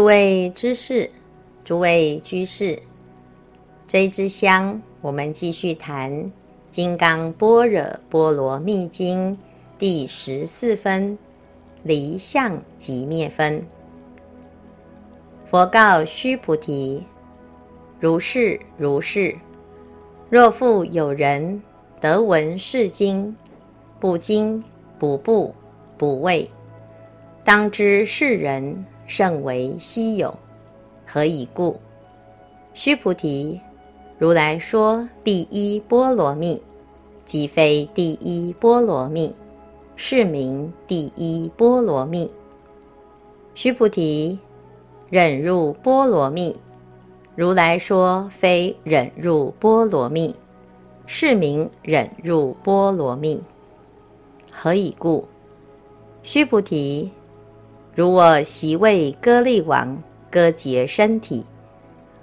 诸位知识，诸位居士，这一支香，我们继续谈《金刚般若波罗蜜经》第十四分离相即灭分。佛告须菩提：“如是如是，若复有人得闻是经，不惊不怖不畏，当知是人。”甚为希有，何以故？须菩提，如来说第一波罗蜜，即非第一波罗蜜，是名第一波罗蜜。须菩提，忍入波罗蜜，如来说非忍入波罗蜜，是名忍入波罗蜜。何以故？须菩提。如我昔为割利王割截身体，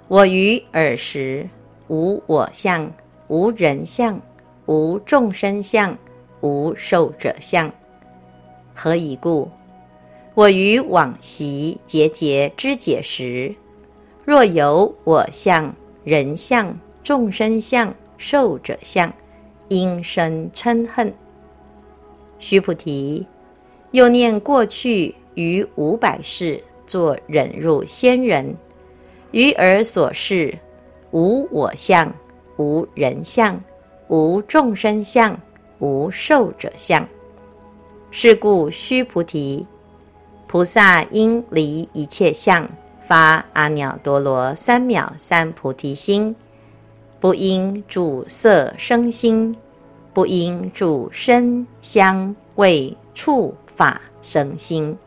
我于尔时无我相，无人相，无众生相，无寿者相。何以故？我于往昔节节肢解时，若有我相、人相、众生相、寿者相，应生嗔恨。须菩提，又念过去。于五百世作忍辱仙人，于尔所示无我相，无人相，无众生相，无寿者相。是故须菩提，菩萨应离一切相，发阿耨多罗三藐三菩提心，不应住色生心，不应住声香味触法生心。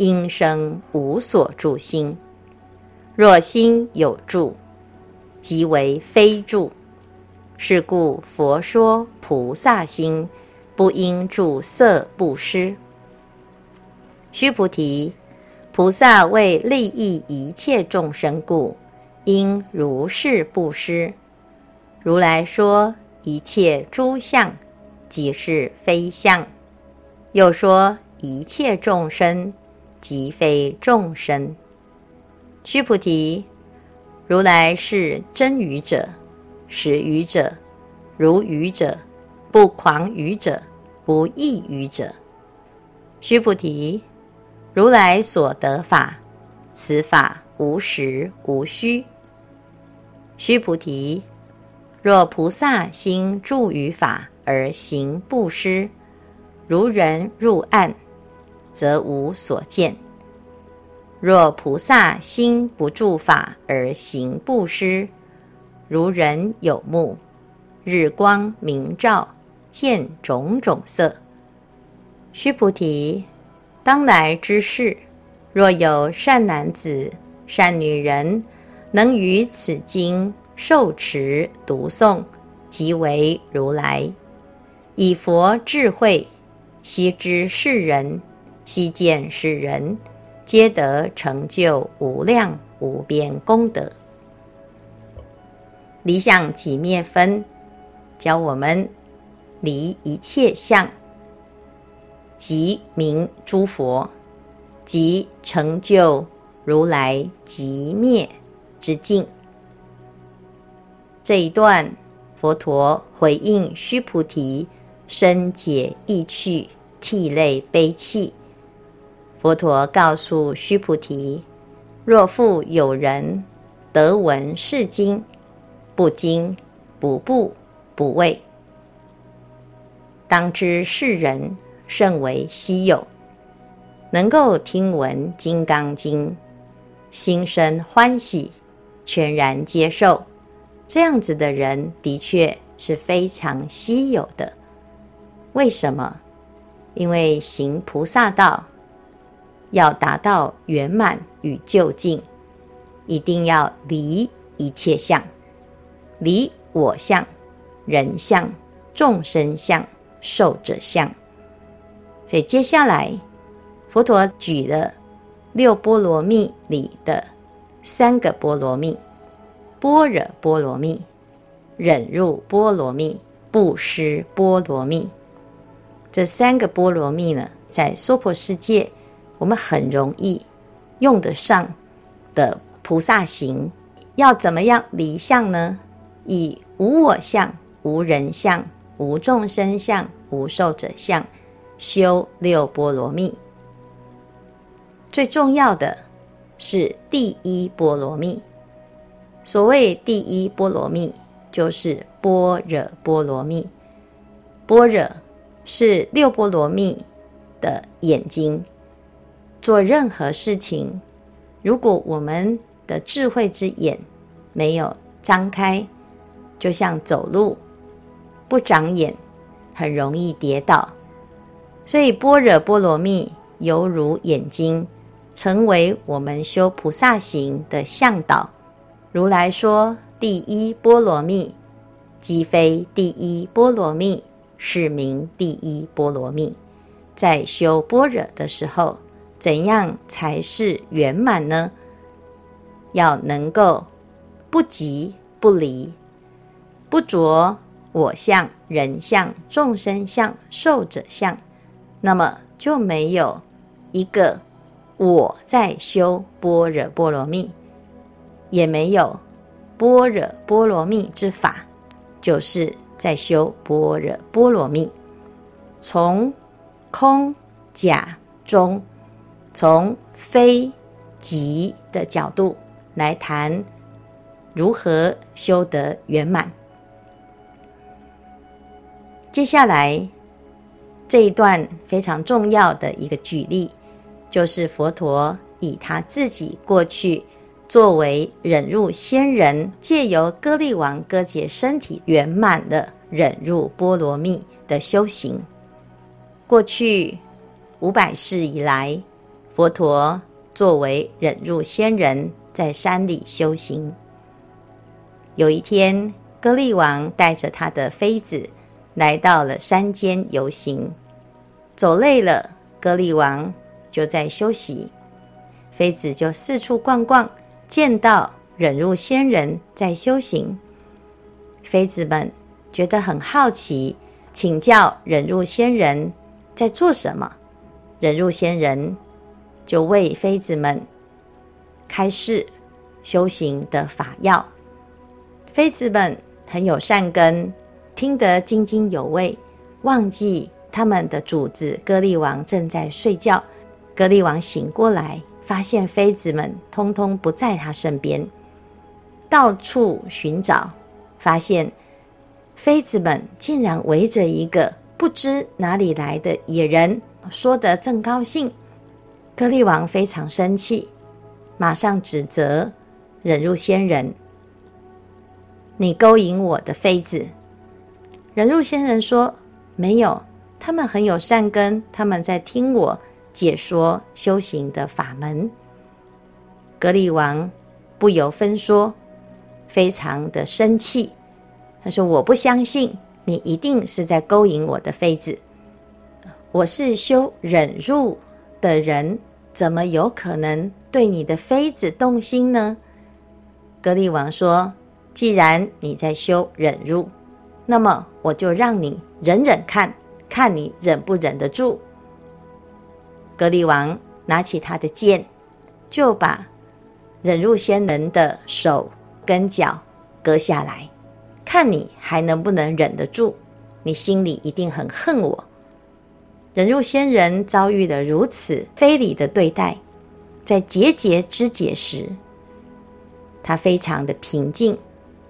应生无所住心，若心有住，即为非住。是故佛说菩萨心不应住色布施。须菩提，菩萨为利益一切众生故，应如是布施。如来说一切诸相，即是非相。又说一切众生。即非众生。须菩提，如来是真愚者，实愚者，如愚者，不狂愚者，不异愚者。须菩提，如来所得法，此法无实无虚。须菩提，若菩萨心住于法而行布施，如人入暗。则无所见。若菩萨心不住法而行布施，如人有目，日光明照，见种种色。须菩提，当来之事，若有善男子、善女人，能于此经受持读诵，即为如来。以佛智慧，悉知世人。悉见是人，皆得成就无量无边功德。离相即灭分，教我们离一切相，即名诸佛，即成就如来即灭之境。这一段，佛陀回应须菩提，深解意趣，涕泪悲泣。佛陀告诉须菩提：“若复有人得闻是经，不惊不怖不畏，当知是人甚为希有。能够听闻《金刚经》，心生欢喜，全然接受，这样子的人的确是非常稀有的。为什么？因为行菩萨道。”要达到圆满与究竟，一定要离一切相，离我相、人相、众生相、寿者相。所以接下来，佛陀举了六波罗蜜里的三个波罗蜜：般若波罗蜜、忍辱波罗蜜、布施波罗蜜。这三个波罗蜜呢，在娑婆世界。我们很容易用得上，的菩萨行，要怎么样离相呢？以无我相、无人相、无众生相、无寿者相，修六波罗蜜。最重要的是第一波罗蜜。所谓第一波罗蜜，就是般若波罗蜜。般若是六波罗蜜的眼睛。做任何事情，如果我们的智慧之眼没有张开，就像走路不长眼，很容易跌倒。所以般若波罗蜜犹如眼睛，成为我们修菩萨行的向导。如来说第一波罗蜜，即非第一波罗蜜，是名第一波罗蜜。在修般若的时候。怎样才是圆满呢？要能够不即不离，不着我相、人相、众生相、寿者相，那么就没有一个我在修般若波罗蜜，也没有般若波罗蜜之法，就是在修般若波罗蜜，从空假中。从非即的角度来谈如何修得圆满。接下来这一段非常重要的一个举例，就是佛陀以他自己过去作为忍辱仙人，借由歌利王割截身体圆满的忍辱波罗蜜的修行。过去五百世以来。佛陀作为忍辱仙人，在山里修行。有一天，歌利王带着他的妃子来到了山间游行，走累了，歌利王就在休息，妃子就四处逛逛，见到忍辱仙人在修行，妃子们觉得很好奇，请教忍辱仙人在做什么。忍辱仙人。就为妃子们开示修行的法要，妃子们很有善根，听得津津有味，忘记他们的主子歌利王正在睡觉。歌利王醒过来，发现妃子们通通不在他身边，到处寻找，发现妃子们竟然围着一个不知哪里来的野人，说得正高兴。歌利王非常生气，马上指责忍辱仙人：“你勾引我的妃子。”忍辱仙人说：“没有，他们很有善根，他们在听我解说修行的法门。”歌利王不由分说，非常的生气。他说：“我不相信你一定是在勾引我的妃子，我是修忍辱的人。”怎么有可能对你的妃子动心呢？格利王说：“既然你在修忍辱，那么我就让你忍忍看，看你忍不忍得住。”格利王拿起他的剑，就把忍辱仙人的手跟脚割下来，看你还能不能忍得住？你心里一定很恨我。忍辱仙人遭遇了如此非礼的对待，在节节之解时，他非常的平静。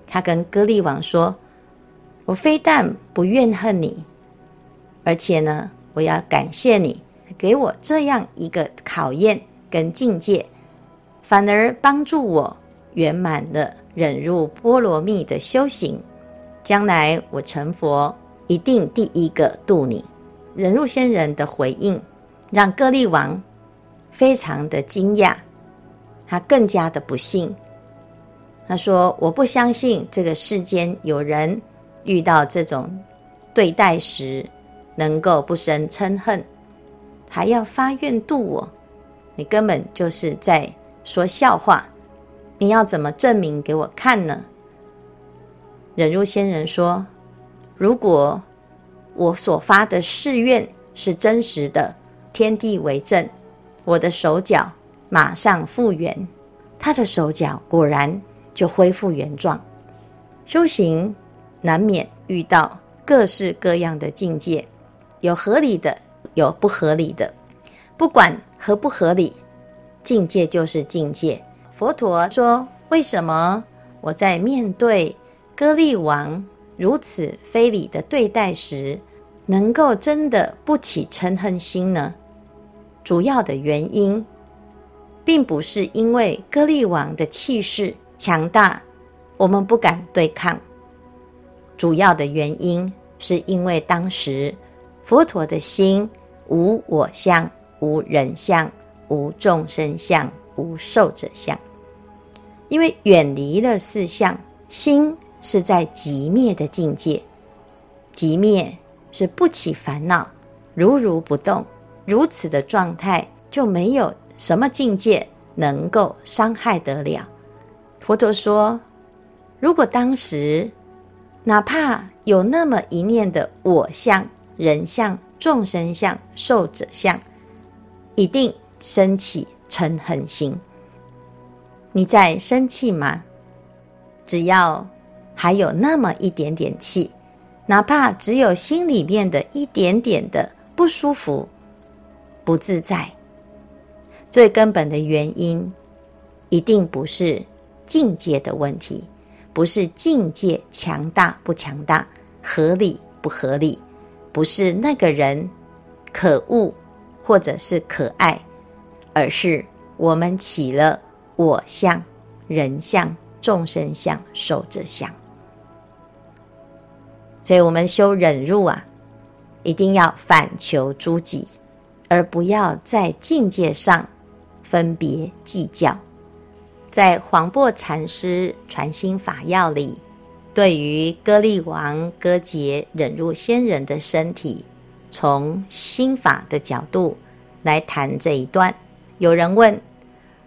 他跟歌利王说：“我非但不怨恨你，而且呢，我要感谢你给我这样一个考验跟境界，反而帮助我圆满的忍辱波罗蜜的修行。将来我成佛，一定第一个度你。”忍辱仙人的回应让歌利王非常的惊讶，他更加的不信。他说：“我不相信这个世间有人遇到这种对待时能够不生嗔恨，还要发愿度我。你根本就是在说笑话。你要怎么证明给我看呢？”忍辱仙人说：“如果……”我所发的誓愿是真实的，天地为证，我的手脚马上复原。他的手脚果然就恢复原状。修行难免遇到各式各样的境界，有合理的，有不合理的。不管合不合理，境界就是境界。佛陀说：“为什么我在面对歌利王如此非礼的对待时，能够真的不起嗔恨心呢？主要的原因，并不是因为歌利王的气势强大，我们不敢对抗。主要的原因，是因为当时佛陀的心无我相、无人相、无众生相、无寿者相。因为远离了四相，心是在极灭的境界。极灭是不起烦恼，如如不动，如此的状态就没有什么境界能够伤害得了。佛陀说，如果当时哪怕有那么一念的我相、人相、众生相、寿者相，一定升起嗔恨心。你在生气吗？只要还有那么一点点气，哪怕只有心里面的一点点的不舒服、不自在，最根本的原因一定不是境界的问题，不是境界强大不强大、合理不合理，不是那个人可恶或者是可爱，而是我们起了。我相、人相、众生相、寿者相，所以我们修忍辱啊，一定要反求诸己，而不要在境界上分别计较。在黄檗禅师传心法要里，对于歌利王割截忍辱仙人的身体，从心法的角度来谈这一段。有人问。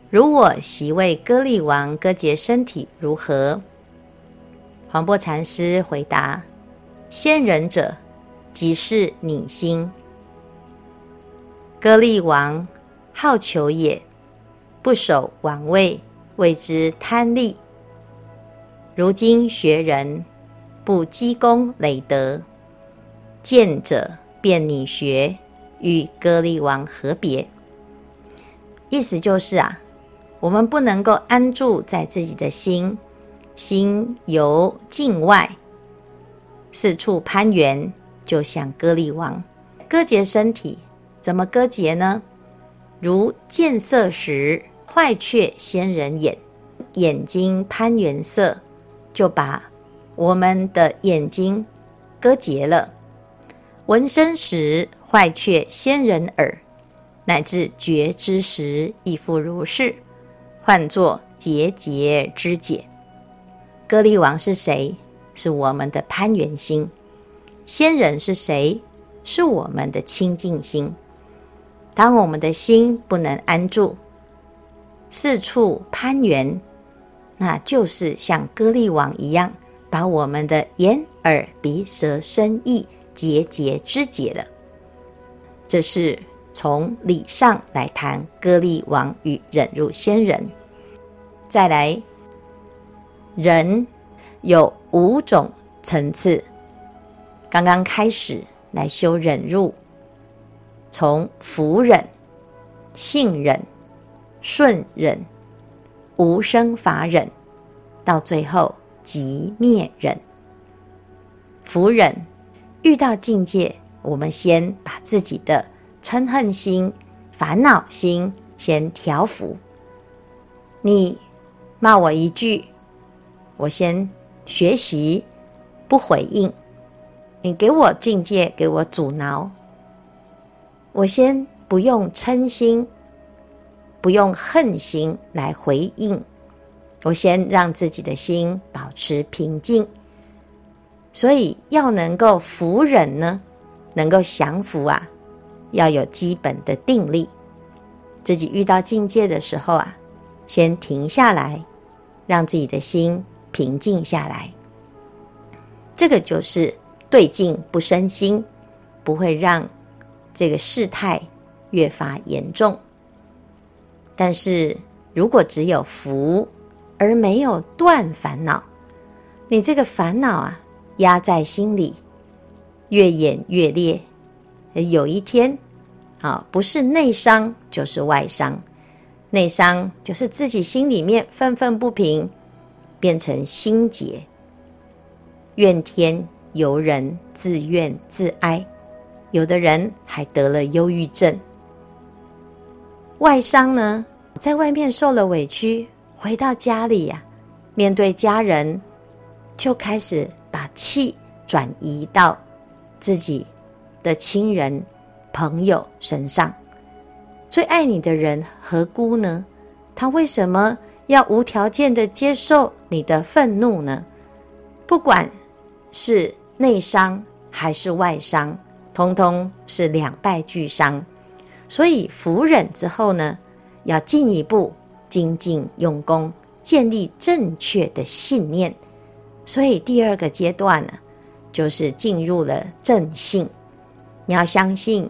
如我习为歌利王割截身体如何？黄檗禅师回答：先人者，即是你心。歌利王好求也，不守王位，谓之贪利。如今学人不积功累德，见者便拟学，与歌利王何别？意思就是啊。我们不能够安住在自己的心，心由境外四处攀缘，就像歌利王割截身体，怎么割截呢？如见色时坏却仙人眼，眼睛攀缘色，就把我们的眼睛割截了；闻声时坏却仙人耳，乃至觉知时亦复如是。唤作结节肢解。歌利王是谁？是我们的攀缘心。仙人是谁？是我们的清净心。当我们的心不能安住，四处攀缘，那就是像歌利王一样，把我们的眼、耳、鼻、舌、身、意节节肢解了。这是。从理上来谈歌利王与忍辱仙人，再来，人有五种层次。刚刚开始来修忍辱，从服忍、信忍、顺忍、无生法忍，到最后即灭忍。服忍遇到境界，我们先把自己的。嗔恨心、烦恼心，先调服。你骂我一句，我先学习不回应。你给我境界，给我阻挠，我先不用嗔心，不用恨心来回应。我先让自己的心保持平静。所以要能够服忍呢，能够降服啊。要有基本的定力，自己遇到境界的时候啊，先停下来，让自己的心平静下来。这个就是对境不生心，不会让这个事态越发严重。但是如果只有福而没有断烦恼，你这个烦恼啊压在心里，越演越烈，有一天啊，不是内伤就是外伤。内伤就是自己心里面愤愤不平，变成心结，怨天尤人，自怨自哀。有的人还得了忧郁症。外伤呢，在外面受了委屈，回到家里呀、面对家人，就开始把气转移到自己的亲人、朋友身上。最爱你的人何辜呢？他为什么要无条件的接受你的愤怒呢？不管是内伤还是外伤，通通是两败俱伤。所以服忍之后呢，要进一步精进用功，建立正确的信念。所以第二个阶段呢，就是进入了正信。你要相信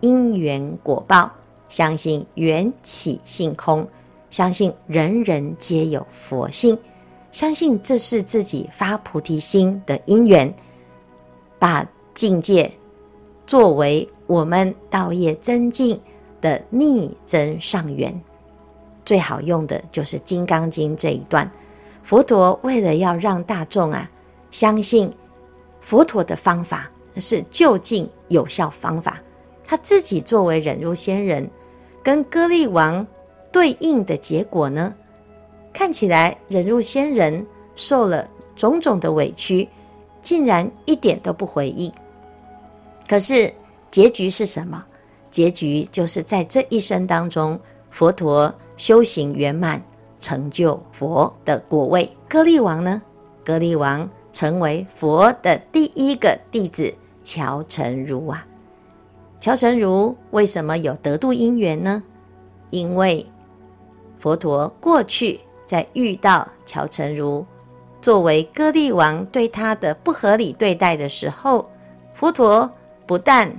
因缘果报。相信缘起性空，相信人人皆有佛性，相信这是自己发菩提心的因缘，把境界作为我们道业增进的逆增上缘。最好用的就是《金刚经》这一段。佛陀为了要让大众啊相信佛陀的方法是就近有效方法，他自己作为忍辱仙人。跟歌利王对应的结果呢？看起来忍辱仙人受了种种的委屈，竟然一点都不回应。可是结局是什么？结局就是在这一生当中，佛陀修行圆满，成就佛的果位。歌利王呢？歌利王成为佛的第一个弟子乔成如啊。乔成如为什么有得度因缘呢？因为佛陀过去在遇到乔陈如作为歌利王对他的不合理对待的时候，佛陀不但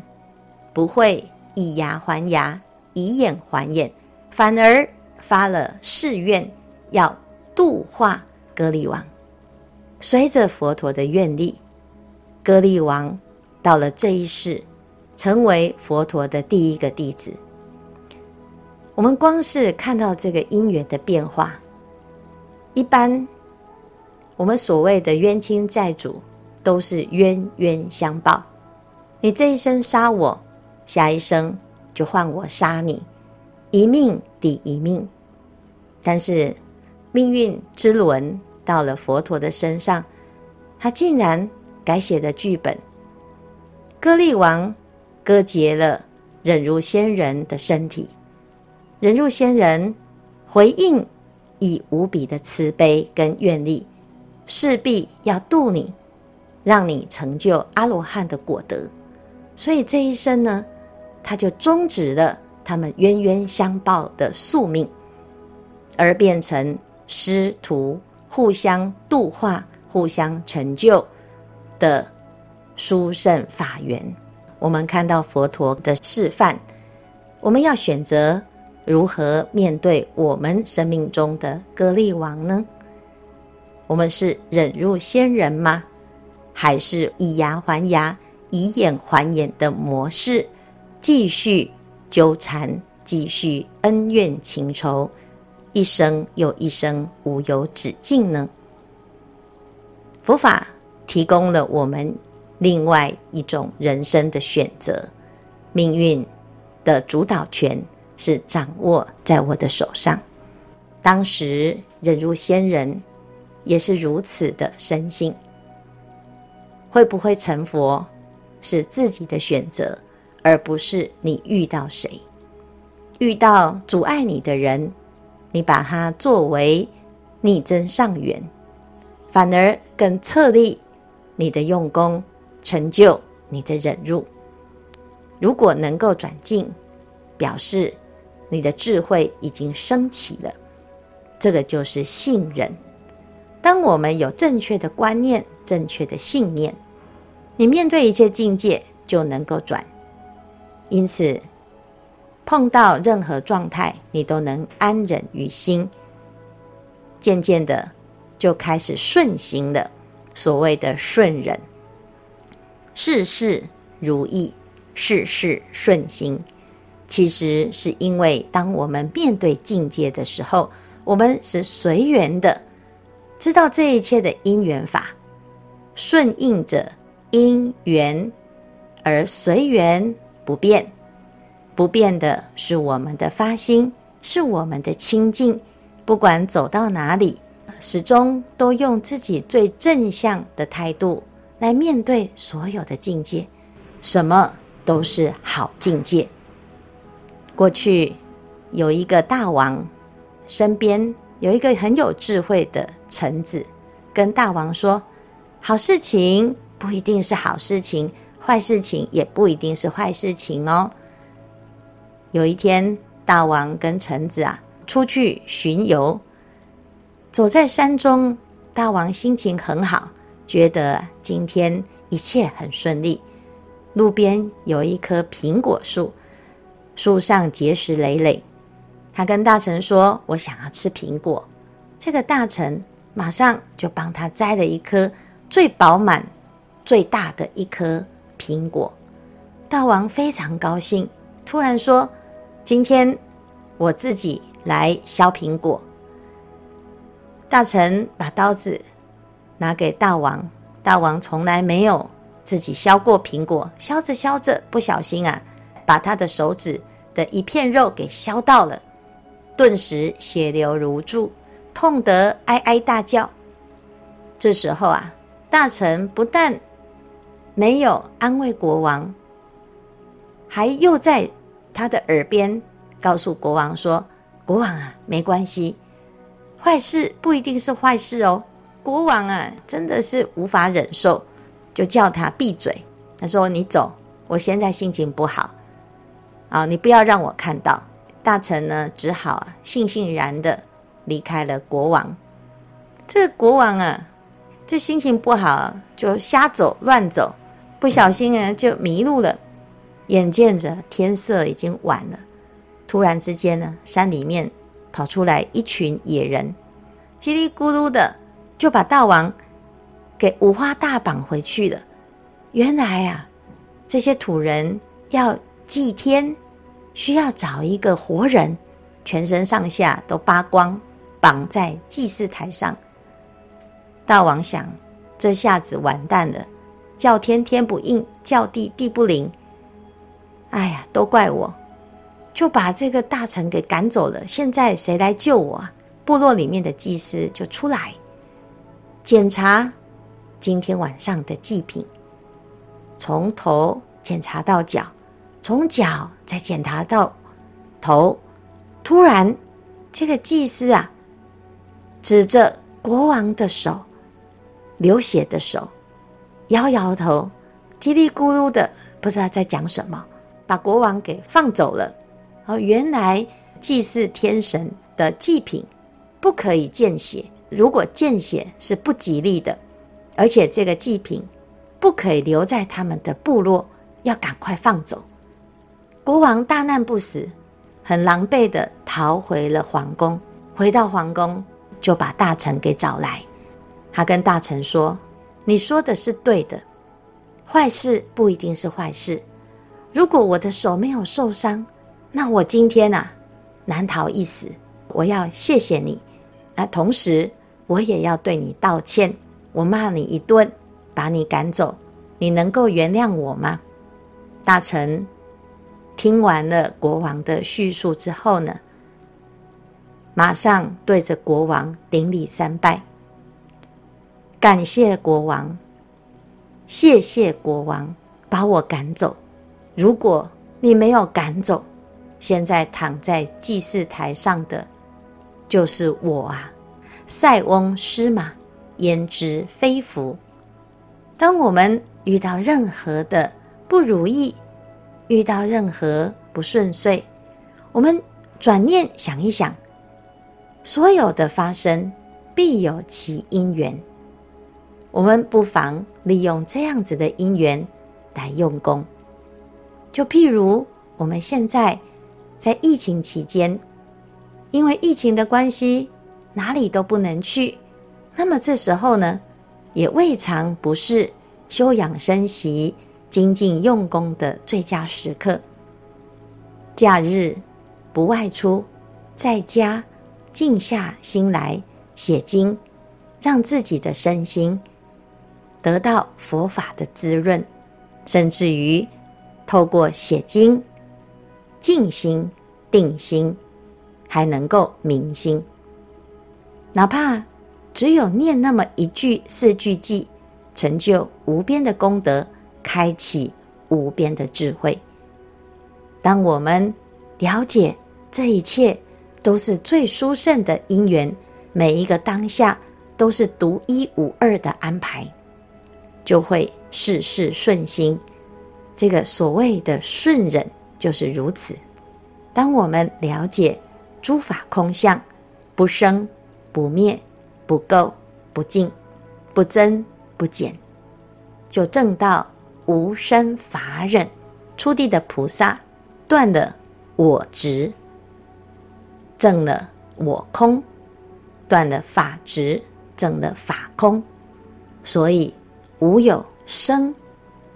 不会以牙还牙、以眼还眼，反而发了誓愿要度化歌利王。随着佛陀的愿力，歌利王到了这一世。成为佛陀的第一个弟子。我们光是看到这个因缘的变化，一般我们所谓的冤亲债主都是冤冤相报。你这一生杀我，下一生就换我杀你，一命抵一命。但是命运之轮到了佛陀的身上，他竟然改写了剧本。歌利王。割截了忍辱仙人的身体，人入仙人回应以无比的慈悲跟愿力，势必要度你，让你成就阿罗汉的果德。所以这一生呢，他就终止了他们冤冤相报的宿命，而变成师徒互相度化、互相成就的殊胜法缘。我们看到佛陀的示范，我们要选择如何面对我们生命中的歌利王呢？我们是忍辱仙人吗？还是以牙还牙、以眼还眼的模式，继续纠缠，继续恩怨情仇，一生又一生无有止境呢？佛法提供了我们。另外一种人生的选择，命运的主导权是掌握在我的手上。当时忍辱仙人也是如此的深信，会不会成佛是自己的选择，而不是你遇到谁。遇到阻碍你的人，你把它作为逆增上缘，反而更策立你的用功。成就你的忍辱，如果能够转进，表示你的智慧已经升起了。这个就是信任。当我们有正确的观念、正确的信念，你面对一切境界就能够转。因此，碰到任何状态，你都能安忍于心。渐渐的，就开始顺行了。所谓的顺忍，事事如意，事事顺心，其实是因为当我们面对境界的时候，我们是随缘的，知道这一切的因缘法，顺应着因缘而随缘不变。不变的是我们的发心，是我们的清净。不管走到哪里，始终都用自己最正向的态度来面对所有的境界，什么都是好境界。过去有一个大王，身边有一个很有智慧的臣子，跟大王说：“好事情不一定是好事情，坏事情也不一定是坏事情哦。”有一天，大王跟臣子啊出去巡游，走在山中，大王心情很好，觉得今天一切很顺利。路边有一棵苹果树，树上结实累累。他跟大臣说：“我想要吃苹果。”这个大臣马上就帮他摘了一颗最饱满、最大的一颗苹果。大王非常高兴，突然说。今天我自己来削苹果。大臣把刀子拿给大王，大王从来没有自己削过苹果，削着削着不小心啊，把他的手指的一片肉给削到了，顿时血流如注，痛得哀哀大叫。这时候啊，大臣不但没有安慰国王，还又在。他的耳边告诉国王说：“国王啊，没关系，坏事不一定是坏事哦。”国王啊，真的是无法忍受，就叫他闭嘴。他说：“你走，我现在心情不好，啊，你不要让我看到。”大臣呢，只好啊，悻悻然的离开了国王。这个国王啊，这心情不好，就瞎走乱走，不小心啊，就迷路了。眼见着天色已经晚了，突然之间呢，山里面跑出来一群野人，叽里咕噜的就把大王给五花大绑回去了。原来啊，这些土人要祭天，需要找一个活人，全身上下都扒光，绑在祭祀台上。大王想，这下子完蛋了，叫天天不应，叫地地不灵。哎呀，都怪我，就把这个大臣给赶走了。现在谁来救我？部落里面的祭司就出来检查今天晚上的祭品，从头检查到脚，从脚再检查到头。突然，这个祭司啊，指着国王的手，流血的手，摇摇头，叽里咕噜的，不知道在讲什么。把国王给放走了。哦，原来祭祀天神的祭品不可以见血，如果见血是不吉利的，而且这个祭品不可以留在他们的部落，要赶快放走。国王大难不死，很狼狈的逃回了皇宫。回到皇宫，就把大臣给找来。他跟大臣说：“你说的是对的，坏事不一定是坏事。”如果我的手没有受伤，那我今天啊难逃一死。我要谢谢你，啊，同时我也要对你道歉。我骂你一顿，把你赶走，你能够原谅我吗？大臣听完了国王的叙述之后呢，马上对着国王顶礼三拜，感谢国王，谢谢国王把我赶走。如果你没有赶走，现在躺在祭祀台上的就是我啊！塞翁失马，焉知非福。当我们遇到任何的不如意，遇到任何不顺遂，我们转念想一想，所有的发生必有其因缘。我们不妨利用这样子的因缘来用功。就譬如我们现在在疫情期间，因为疫情的关系，哪里都不能去，那么这时候呢，也未尝不是休养生息、精进用功的最佳时刻。假日不外出，在家静下心来写经，让自己的身心得到佛法的滋润，甚至于透过写经静心定心，还能够明心。哪怕只有念那么一句四句偈，成就无边的功德，开启无边的智慧。当我们了解这一切都是最殊胜的因缘，每一个当下都是独一无二的安排，就会事事顺心。这个所谓的顺忍就是如此。当我们了解诸法空相，不生。不灭，不垢，不净，不增，不减，就正到无生法忍。出地的菩萨断了我执，证了我空，断了法执，证了法空。所以无有生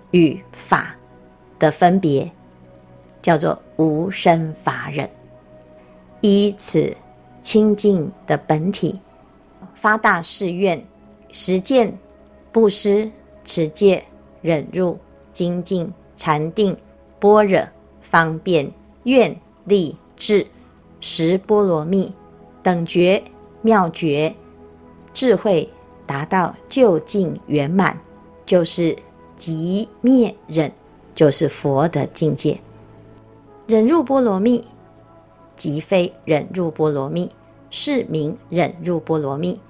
与法的分别，叫做无生法忍。依此。清净的本体，发大誓愿，实践布施、持戒、忍辱、精进、禅定、般若、方便、愿、力、智、十波罗蜜等觉妙觉智慧，达到究竟圆满，就是即灭忍，就是佛的境界。忍入波罗蜜。即非忍入波罗蜜，是名忍入波罗蜜。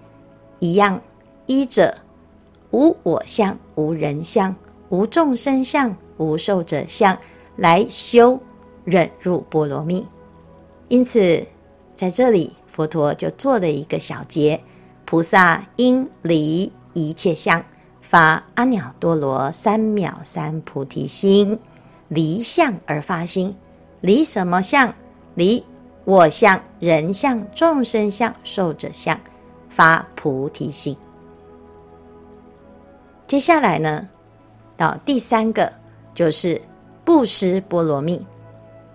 一样，依着无我相、无人相、无众生相、无寿者相来修忍辱波罗蜜。因此，在这里佛陀就做了一个小结：菩萨应离一切相，发阿耨多罗三藐三菩提心，离相而发心。离什么相？离。我相、人相、众生相、寿者相，发菩提心。接下来呢，到第三个就是布施波罗蜜。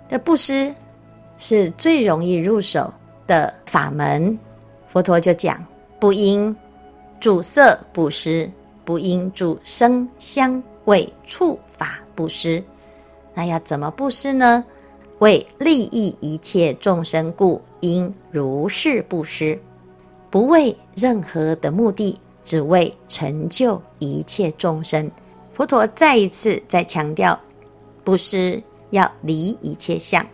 这布施是最容易入手的法门。佛陀就讲：不应主色布施，不应主声香味触法布施。那要怎么布施呢？为利益一切众生故，应如是布施，不为任何的目的，只为成就一切众生。佛陀再一次再强调，布施要离一切相。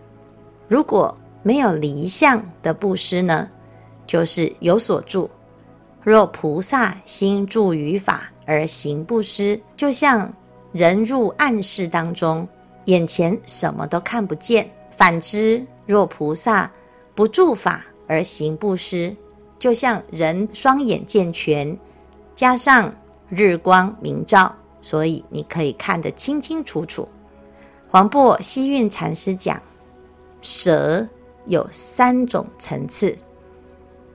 如果没有离相的布施呢，就是有所住。若菩萨心住于法而行布施，就像人入暗室当中。眼前什么都看不见。反之，若菩萨不住法而行布施，就像人双眼健全，加上日光明照，所以你可以看得清清楚楚。黄檗希运禅师讲，舍有三种层次：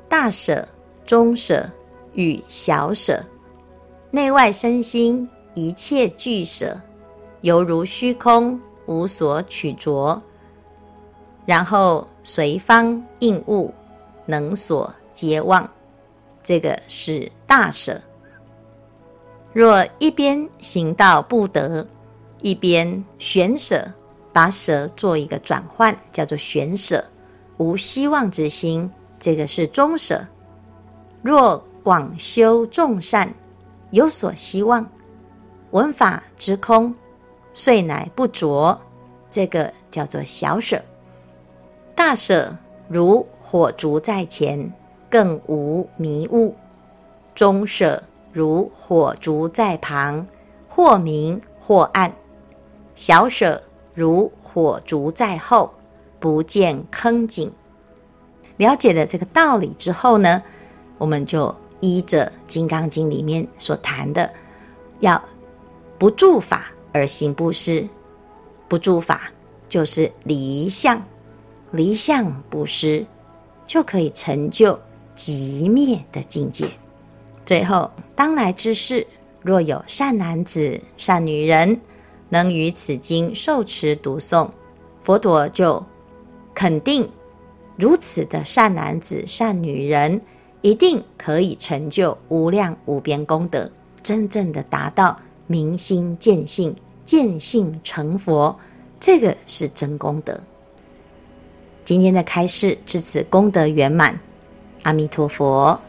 大舍、中舍与小舍。内外身心一切俱舍。犹如虚空，无所取着，然后随方应物，能所皆忘，这个是大舍。若一边行道不得，一边悬舍，把舍做一个转换，叫做悬舍，无希望之心，这个是中舍。若广修众善，有所希望，闻法知空。遂乃不着，这个叫做小舍。大舍如火烛在前，更无迷雾；中舍如火烛在旁，或明或暗；小舍如火烛在后，不见坑井。了解了这个道理之后呢，我们就依着《金刚经》里面所谈的，要不住法。而行布施，不住法就是离相，离相布施，就可以成就极灭的境界。最后，当来之世，若有善男子、善女人，能于此经受持读诵，佛陀就肯定，如此的善男子、善女人，一定可以成就无量无边功德，真正的达到明心见性、见性成佛，这个是真功德。今天的开示至此功德圆满，阿弥陀佛。